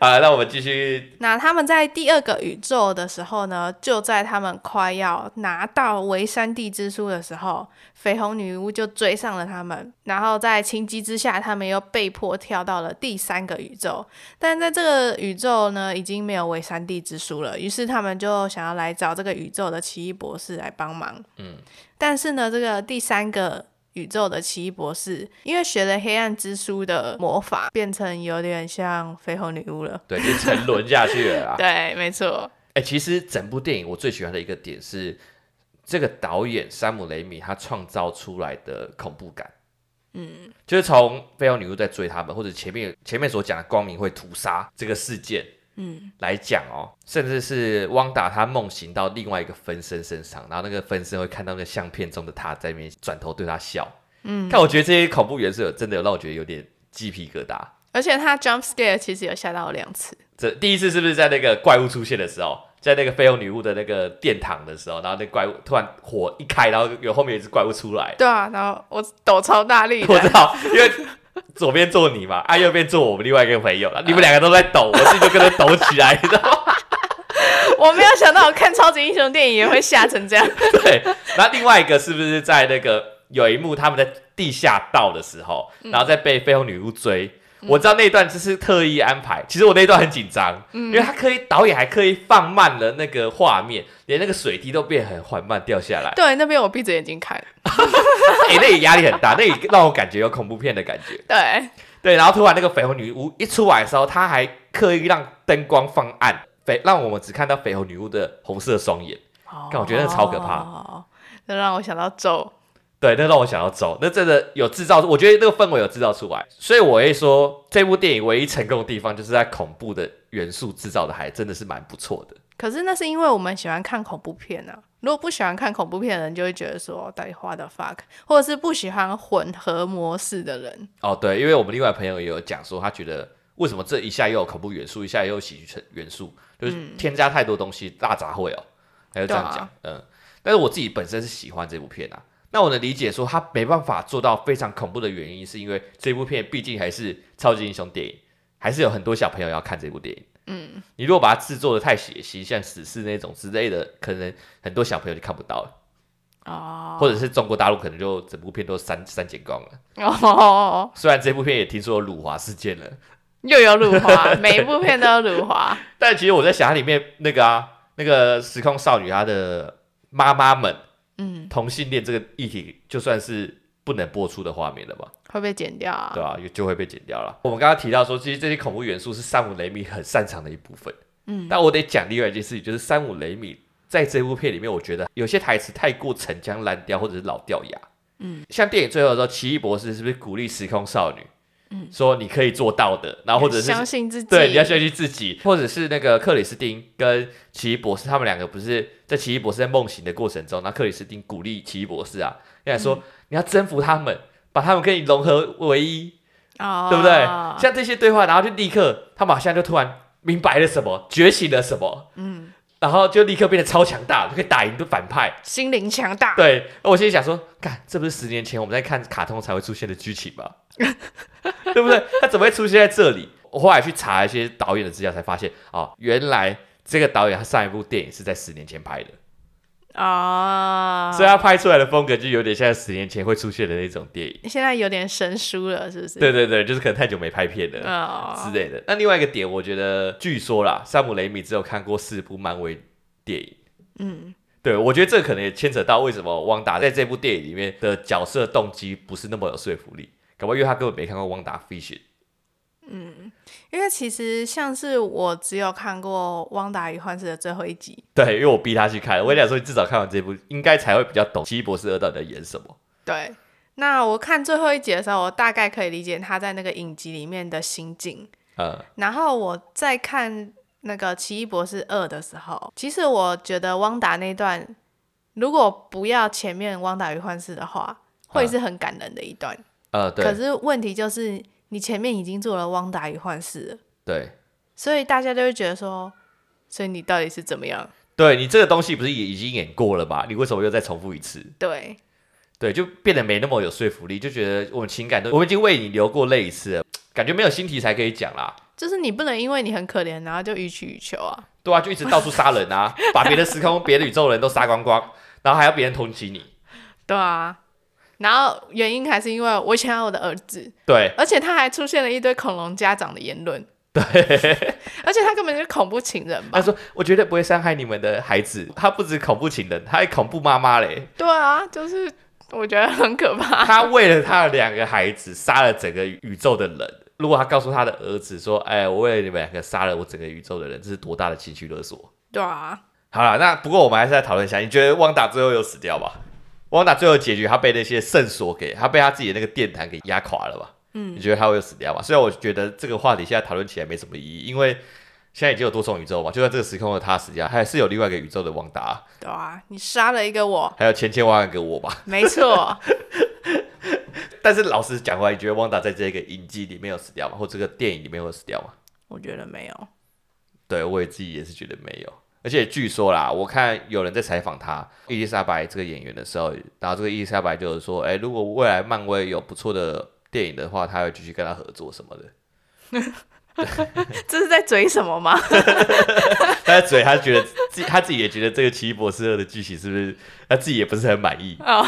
好，那我们继续。那他们在第二个宇宙的时候呢，就在他们快要拿到维山地之书的时候，绯红女巫就追上了他们，然后在情急之下，他们又被迫跳到了第三个宇宙。但在这个宇宙呢，已经没有维山地之书了，于是他们就想要来找这个宇宙的奇异博士来帮忙。嗯，但是呢，这个第三个。宇宙的奇异博士，因为学了黑暗之书的魔法，变成有点像绯红女巫了。对，就沉沦下去了啦。对，没错。哎、欸，其实整部电影我最喜欢的一个点是，这个导演山姆雷米他创造出来的恐怖感。嗯，就是从绯红女巫在追他们，或者前面前面所讲的光明会屠杀这个事件。嗯，来讲哦，甚至是汪达他梦醒到另外一个分身身上，然后那个分身会看到那个相片中的他在那边转头对他笑。嗯，但我觉得这些恐怖元素有真的有让我觉得有点鸡皮疙瘩，而且他 jump scare 其实有吓到我两次。这第一次是不是在那个怪物出现的时候，在那个绯红女巫的那个殿堂的时候，然后那怪物突然火一开，然后有后面有一只怪物出来。对啊，然后我抖超大力。我知道，因为。左边坐你嘛，啊，右边坐我们另外一个朋友了。你们两个都在抖，我自己就跟着抖起来，你知道吗？我没有想到我看超级英雄电影也会吓成这样。对，那另外一个是不是在那个有一幕他们在地下道的时候，然后在被绯红女巫追？我知道那一段就是特意安排，其实我那一段很紧张，嗯、因为他刻意导演还刻意放慢了那个画面，连那个水滴都变很缓慢掉下来。对，那边我闭着眼睛看，哎、欸，那也压力很大，那也让我感觉有恐怖片的感觉。对。对，然后突然那个绯红女巫一出来的时候，她还刻意让灯光放暗，绯让我们只看到绯红女巫的红色双眼，但、哦、我觉得那超可怕，那让我想到咒。对，那让我想要走，那真的有制造，我觉得那个氛围有制造出来，所以我会说这部电影唯一成功的地方，就是在恐怖的元素制造的还真的是蛮不错的。可是那是因为我们喜欢看恐怖片啊，如果不喜欢看恐怖片的人，就会觉得说到底 what the fuck，或者是不喜欢混合模式的人。哦，对，因为我们另外朋友也有讲说，他觉得为什么这一下又有恐怖元素，一下又有喜剧元素，就是添加太多东西，大杂烩哦，他就这样讲，啊、嗯。但是我自己本身是喜欢这部片啊。那我能理解说他没办法做到非常恐怖的原因，是因为这部片毕竟还是超级英雄电影，还是有很多小朋友要看这部电影。嗯，你如果把它制作的太血腥，像死侍那种之类的，可能很多小朋友就看不到了。哦，或者是中国大陆可能就整部片都删删减光了。哦，虽然这部片也听说辱华事件了。又有辱华，每一部片都有辱华。但其实我在想，它里面那个啊，那个时空少女她的妈妈们，嗯，同性恋这个议题，就算是不能播出的画面了吧？会被剪掉啊？对啊，就会被剪掉了。我们刚刚提到说，其实这些恐怖元素是山姆雷米很擅长的一部分。嗯，但我得讲另外一件事情，就是山姆雷米在这部片里面，我觉得有些台词太过陈腔滥调，或者是老掉牙。嗯，像电影最后的时候，奇异博士是不是鼓励时空少女？嗯，说你可以做到的，然后或者是相信自己，对，你要相信自己，或者是那个克里斯汀跟奇异博士，他们两个不是在奇异博士在梦醒的过程中，那克里斯汀鼓励奇异博士啊，跟他说、嗯、你要征服他们，把他们跟你融合为一，哦，对不对？像这些对话，然后就立刻，他马上就突然明白了什么，觉醒了什么，嗯。然后就立刻变得超强大，就可以打赢的反派，心灵强大。对，我现在想说，看，这不是十年前我们在看卡通才会出现的剧情吗？对不对？他怎么会出现在这里？我后来去查一些导演的资料，才发现，哦，原来这个导演他上一部电影是在十年前拍的。啊，oh, 所以他拍出来的风格就有点像十年前会出现的那种电影。现在有点生疏了，是不是？对对对，就是可能太久没拍片了、oh. 之类的。那另外一个点，我觉得据说啦，山姆雷米只有看过四部漫威电影。嗯，对，我觉得这可能也牵扯到为什么汪达在这部电影里面的角色动机不是那么有说服力，搞不好因为他根本没看过汪达 Vision。嗯，因为其实像是我只有看过《汪达与幻视》的最后一集，对，因为我逼他去看，我跟你讲说，你至少看完这部，应该才会比较懂奇异博士二到底在演什么。对，那我看最后一集的时候，我大概可以理解他在那个影集里面的心境。嗯，然后我在看那个奇异博士二的时候，其实我觉得汪达那段，如果不要前面《汪达与幻视》的话，会是很感人的一段。呃、嗯，对。可是问题就是。你前面已经做了《汪达与幻视》了，对，所以大家都会觉得说，所以你到底是怎么样？对，你这个东西不是也已经演过了吧？你为什么又再重复一次？对，对，就变得没那么有说服力，就觉得我们情感都，我们已经为你流过泪一次了，感觉没有新题材可以讲啦。就是你不能因为你很可怜，然后就予取予求啊。对啊，就一直到处杀人啊，把别的时空、别的宇宙的人都杀光光，然后还要别人同情你。对啊。然后原因还是因为我想要我的儿子，对，而且他还出现了一堆恐龙家长的言论，对，而且他根本就是恐怖情人吧？他说：“我绝对不会伤害你们的孩子。”他不止恐怖情人，他还恐怖妈妈嘞。对啊，就是我觉得很可怕。他为了他的两个孩子杀了整个宇宙的人。如果他告诉他的儿子说：“哎，我为了你们两个杀了我整个宇宙的人，这是多大的情绪勒索？”对啊。好了，那不过我们还是来讨论一下，你觉得汪达最后有死掉吧？汪达最后结局，他被那些圣所给他被他自己的那个电坛给压垮了吧？嗯，你觉得他会有死掉吗？虽然我觉得这个话题现在讨论起来没什么意义，因为现在已经有多重宇宙嘛，就在这个时空的他死掉，还是有另外一个宇宙的汪达。对啊，你杀了一个我，还有千千万万个我吧？没错。但是老实讲回来，你觉得汪达在这个影集里面有死掉吗？或这个电影里面有死掉吗？我觉得没有。对，我也自己也是觉得没有。而且据说啦，我看有人在采访他伊丽莎白这个演员的时候，然后这个伊丽莎白就是说，哎、欸，如果未来漫威有不错的电影的话，他会继续跟他合作什么的。这是在嘴什么吗？他在嘴，他觉得自己他自己也觉得这个奇异博士二的剧情是不是他自己也不是很满意。Oh.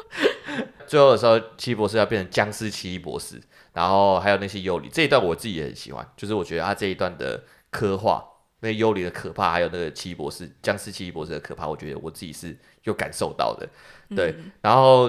最后的时候，奇异博士要变成僵尸奇异博士，然后还有那些幽灵这一段，我自己也很喜欢，就是我觉得他这一段的刻画。那幽灵的可怕，还有那个奇异博士、僵尸奇异博士的可怕，我觉得我自己是有感受到的。对，嗯、然后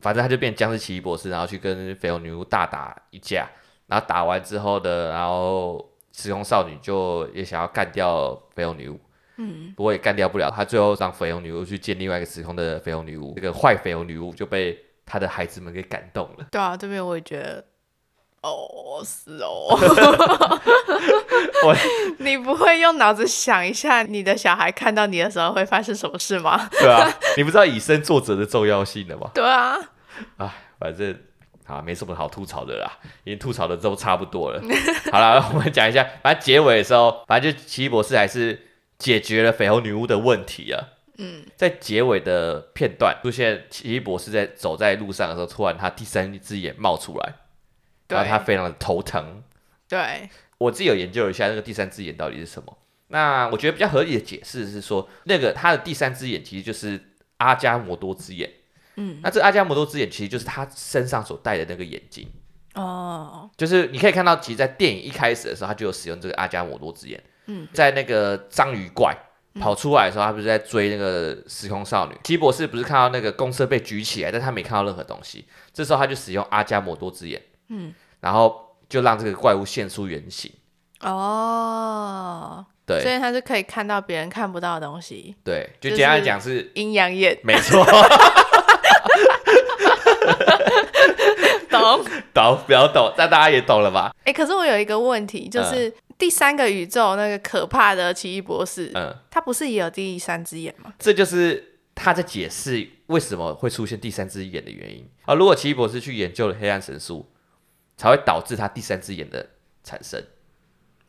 反正他就变僵尸奇异博士，然后去跟绯红女巫大打一架，然后打完之后的，然后时空少女就也想要干掉绯红女巫，嗯，不过也干掉不了，他最后让绯红女巫去见另外一个时空的绯红女巫，那个坏绯红女巫就被他的孩子们给感动了。对啊，这边我也觉得。哦，是哦。我 你不会用脑子想一下，你的小孩看到你的时候会发生什么事吗？对啊，你不知道以身作则的重要性的吗？对啊。哎，反正啊，没什么好吐槽的啦，已经吐槽的都差不多了。好了，我们讲一下，反正结尾的时候，反正就奇异博士还是解决了绯红女巫的问题啊。嗯，在结尾的片段出现，奇异博士在走在路上的时候，突然他第三只眼冒出来。然后他非常的头疼。对，我自己有研究一下那个第三只眼到底是什么。那我觉得比较合理的解释是说，那个他的第三只眼其实就是阿加摩多之眼。嗯，那这阿加摩多之眼其实就是他身上所戴的那个眼睛。哦，就是你可以看到，其实，在电影一开始的时候，他就有使用这个阿加摩多之眼。嗯，在那个章鱼怪跑出来的时候，他不是在追那个时空少女？奇异博士不是看到那个公车被举起来，但他没看到任何东西。这时候他就使用阿加摩多之眼，嗯，然后就让这个怪物现出原形。哦，对，所以他是可以看到别人看不到的东西。对，就简单讲是阴阳眼，没错。懂 懂，不要懂，但大家也懂了吧？哎、欸，可是我有一个问题，就是、嗯、第三个宇宙那个可怕的奇异博士，嗯，他不是也有第三只眼吗？这就是他在解释为什么会出现第三只眼的原因啊。如果奇异博士去研究了黑暗神树，才会导致他第三只眼的产生。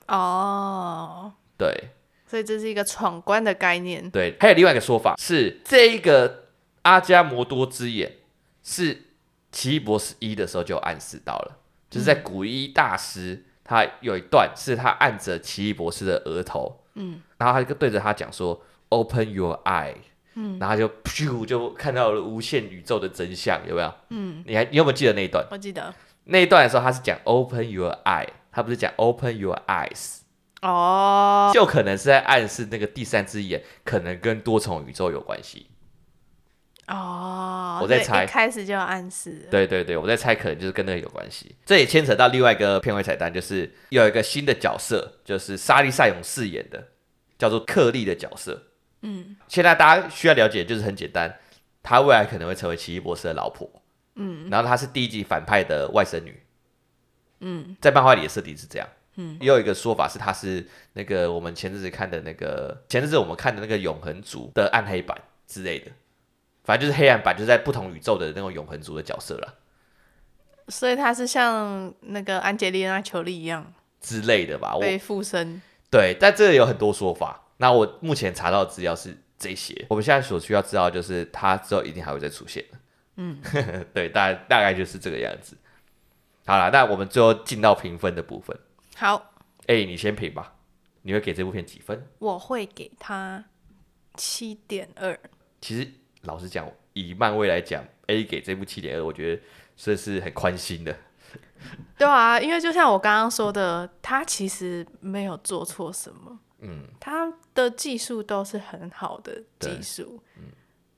哦，对，所以这是一个闯关的概念。对，还有另外一个说法是，这一个阿加摩多之眼是。奇异博士一的时候就暗示到了，就是在古一大师他有一段是他按着奇异博士的额头，嗯，然后他就对着他讲说 “Open your eye”，嗯，然后就噗就看到了无限宇宙的真相，有没有？嗯，你还你有没有记得那一段？我记得那一段的时候他是讲 “Open your eye”，他不是讲 “Open your eyes”，哦，就可能是在暗示那个第三只眼可能跟多重宇宙有关系。哦，我在猜，一开始就有暗示。对对对，我在猜，可能就是跟那个有关系。这也牵扯到另外一个片尾彩蛋，就是有一个新的角色，就是莎莉赛勇饰演的，叫做克利的角色。嗯，现在大家需要了解，就是很简单，他未来可能会成为奇异博士的老婆。嗯，然后她是第一集反派的外甥女。嗯，在漫画里的设定是这样。嗯，也有一个说法是，她是那个我们前阵子看的那个前阵子我们看的那个永恒族的暗黑版之类的。反正就是黑暗版，就是在不同宇宙的那种永恒族的角色了。所以他是像那个安洁莉娜·裘丽一样之类的吧？被附身。对，但这个有很多说法。那我目前查到的资料是这些。我们现在所需要知道就是他之后一定还会再出现。嗯，对，大大概就是这个样子。好了，那我们最后进到评分的部分。好，哎、欸，你先评吧。你会给这部片几分？我会给他七点二。其实。老实讲，以漫威来讲，A 给这部七点二，我觉得这是很宽心的。对啊，因为就像我刚刚说的，他其实没有做错什么，嗯，他的技术都是很好的技术，嗯，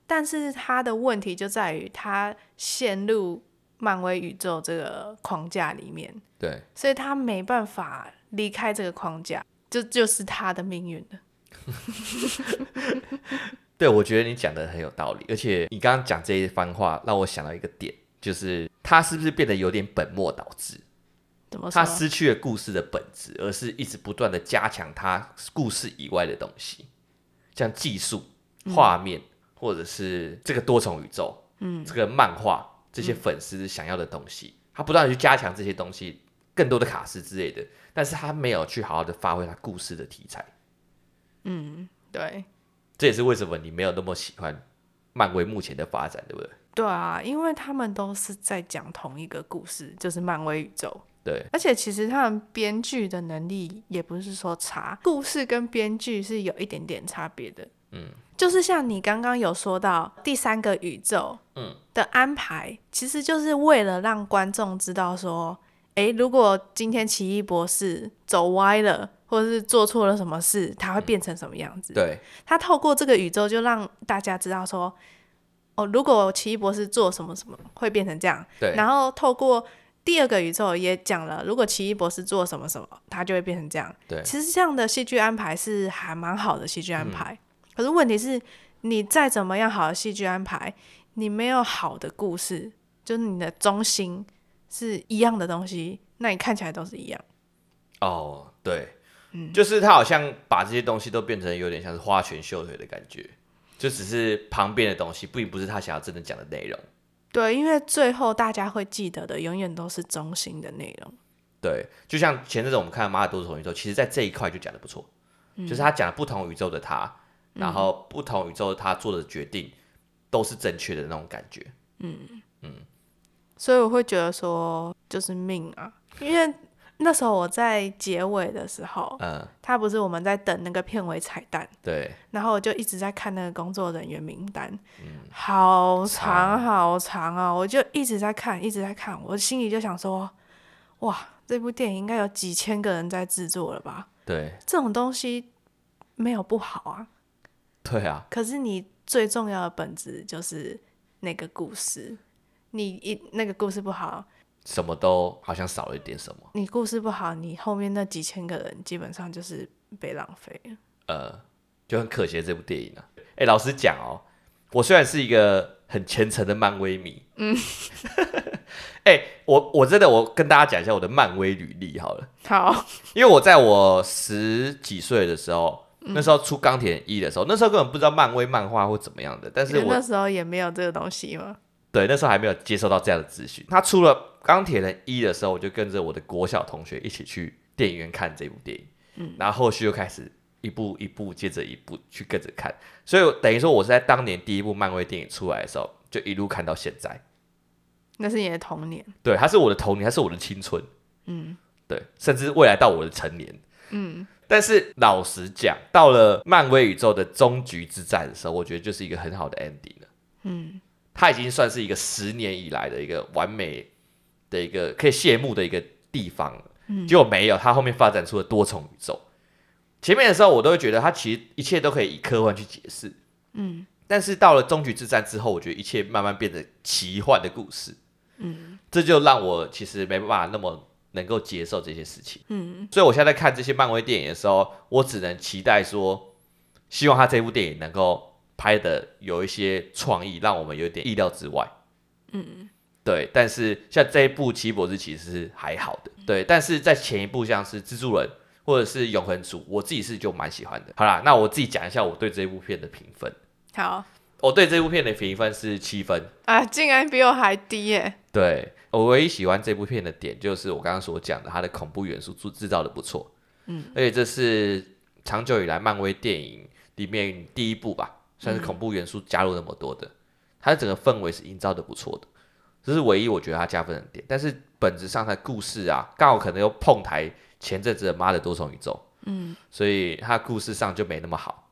但是他的问题就在于他陷入漫威宇宙这个框架里面，对，所以他没办法离开这个框架，这就，就是他的命运了。对，我觉得你讲的很有道理，而且你刚刚讲这一番话，让我想到一个点，就是他是不是变得有点本末倒置？怎么说？他失去了故事的本质，而是一直不断的加强他故事以外的东西，像技术、画面，嗯、或者是这个多重宇宙，嗯，这个漫画这些粉丝想要的东西，嗯、他不断的去加强这些东西，更多的卡斯之类的，但是他没有去好好的发挥他故事的题材。嗯，对。这也是为什么你没有那么喜欢漫威目前的发展，对不对？对啊，因为他们都是在讲同一个故事，就是漫威宇宙。对，而且其实他们编剧的能力也不是说差，故事跟编剧是有一点点差别的。嗯，就是像你刚刚有说到第三个宇宙，嗯的安排，其实就是为了让观众知道说，诶，如果今天奇异博士走歪了。或者是做错了什么事，他会变成什么样子？嗯、对，他透过这个宇宙就让大家知道说，哦，如果奇异博士做什么什么，会变成这样。对，然后透过第二个宇宙也讲了，如果奇异博士做什么什么，他就会变成这样。对，其实这样的戏剧安排是还蛮好的戏剧安排。嗯、可是问题是，你再怎么样好的戏剧安排，你没有好的故事，就是你的中心是一样的东西，那你看起来都是一样。哦，对。嗯，就是他好像把这些东西都变成有点像是花拳绣腿的感觉，就只是旁边的东西，并不是他想要真的讲的内容。对，因为最后大家会记得的，永远都是中心的内容。对，就像前阵子我们看《马尔多重宇宙》，其实在这一块就讲的不错，嗯、就是他讲了不同宇宙的他，然后不同宇宙他做的决定都是正确的那种感觉。嗯嗯，所以我会觉得说，就是命啊，因为。那时候我在结尾的时候，嗯，他不是我们在等那个片尾彩蛋，对，然后我就一直在看那个工作人员名单，嗯，好长好长啊，我就一直在看，一直在看，我心里就想说，哇，这部电影应该有几千个人在制作了吧？对，这种东西没有不好啊。对啊。可是你最重要的本质就是那个故事，你一那个故事不好，什么都好像少了一点什么。你故事不好，你后面那几千个人基本上就是被浪费了。呃，就很可惜这部电影啊。哎，老实讲哦，我虽然是一个很虔诚的漫威迷，嗯，哎，我我真的我跟大家讲一下我的漫威履历好了。好，因为我在我十几岁的时候，嗯、那时候出钢铁人一的时候，那时候根本不知道漫威漫画或怎么样的，但是我那时候也没有这个东西吗？对，那时候还没有接受到这样的资讯。他出了钢铁人一的时候，我就跟着我的国小同学一起去电影院看这部电影，嗯，然后后续又开始。一步一步接着一步去跟着看，所以等于说我是在当年第一部漫威电影出来的时候，就一路看到现在。那是你的童年，对，它是我的童年，它是我的青春，嗯，对，甚至未来到我的成年，嗯。但是老实讲，到了漫威宇宙的终局之战的时候，我觉得就是一个很好的 ending 了，嗯，它已经算是一个十年以来的一个完美的一个可以谢幕的一个地方了，嗯，结果没有，它后面发展出了多重宇宙。前面的时候，我都会觉得它其实一切都可以以科幻去解释，嗯，但是到了终局之战之后，我觉得一切慢慢变得奇幻的故事，嗯，这就让我其实没办法那么能够接受这些事情，嗯，所以我现在在看这些漫威电影的时候，我只能期待说，希望他这部电影能够拍的有一些创意，让我们有点意料之外，嗯，对，但是像这一部奇异博士其实是还好的，对，但是在前一部像是蜘蛛人。或者是永恒族，我自己是就蛮喜欢的。好啦，那我自己讲一下我对这部片的评分。好，我对这部片的评分是七分啊，竟然比我还低耶！对，我唯一喜欢这部片的点，就是我刚刚所讲的，它的恐怖元素制制造的不错。嗯，而且这是长久以来漫威电影里面第一部吧，算是恐怖元素加入那么多的，它的整个氛围是营造的不错的，这是唯一我觉得它加分的点。但是本质上它的故事啊，刚好可能又碰台。前阵子的妈的多重宇宙，嗯，所以它故事上就没那么好，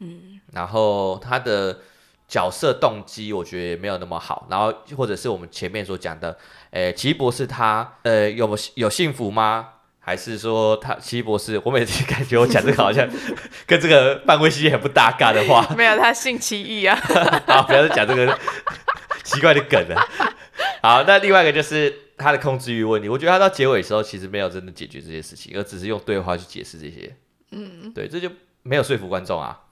嗯，然后它的角色动机我觉得也没有那么好，然后或者是我们前面所讲的，诶、欸，奇异博士他呃有有幸福吗？还是说他奇异博士？我每次感觉我讲这个好像 跟这个漫威系列很不搭嘎的话，没有他性奇异啊，好，不要再讲这个奇怪的梗了。好，那另外一个就是。他的控制欲问题，我觉得他到结尾的时候其实没有真的解决这些事情，而只是用对话去解释这些。嗯，对，这就没有说服观众啊。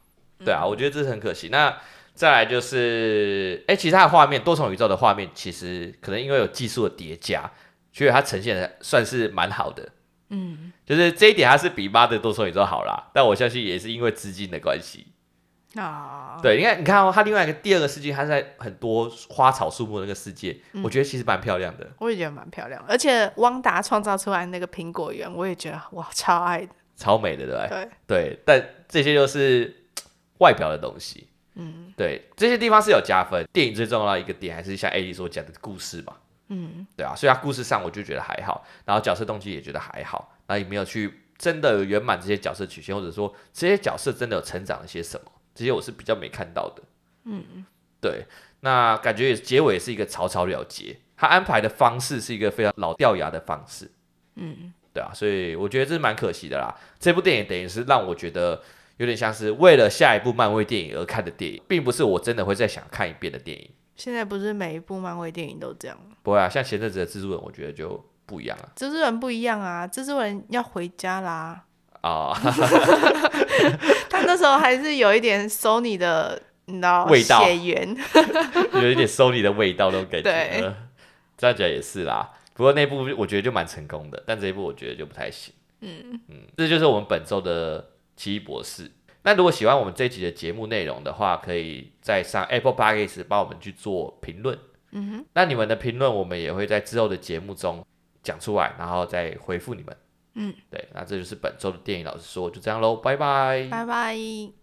对啊，我觉得这是很可惜。那再来就是，哎，其他的画面，多重宇宙的画面，其实可能因为有技术的叠加，所以它呈现的算是蛮好的。嗯，就是这一点，它是比妈的多重宇宙好啦。但我相信也是因为资金的关系。啊，oh. 对，你看，你看哦，它另外一个第二个世界，它在很多花草树木的那个世界，嗯、我觉得其实蛮漂亮的。我也觉得蛮漂亮，而且汪达创造出来那个苹果园，我也觉得哇，超爱的，超美的，对不对？对，对，但这些就是外表的东西。嗯，对，这些地方是有加分。电影最重要的一个点，还是像艾莉所讲的故事嘛。嗯，对啊，所以它故事上我就觉得还好，然后角色动机也觉得还好，然后也没有去真的圆满这些角色曲线，或者说这些角色真的有成长了些什么。这些我是比较没看到的，嗯，对，那感觉也结尾也是一个草草了结，他安排的方式是一个非常老掉牙的方式，嗯，对啊，所以我觉得这是蛮可惜的啦。这部电影等于是让我觉得有点像是为了下一部漫威电影而看的电影，并不是我真的会再想看一遍的电影。现在不是每一部漫威电影都这样？不会啊，像前阵子的蜘蛛人，我觉得就不一样了。蜘蛛人不一样啊，蜘蛛人要回家啦。啊，他那时候还是有一点 Sony 的，你知道味道，血缘，有一点 Sony 的味道那种感觉。对，这样讲也是啦。不过那部我觉得就蛮成功的，但这一部我觉得就不太行。嗯嗯，这就是我们本周的奇异博士。那如果喜欢我们这一集的节目内容的话，可以在上 Apple Podcast 帮我们去做评论。嗯哼，那你们的评论我们也会在之后的节目中讲出来，然后再回复你们。嗯，对，那这就是本周的电影老师说，就这样喽，拜拜，拜拜。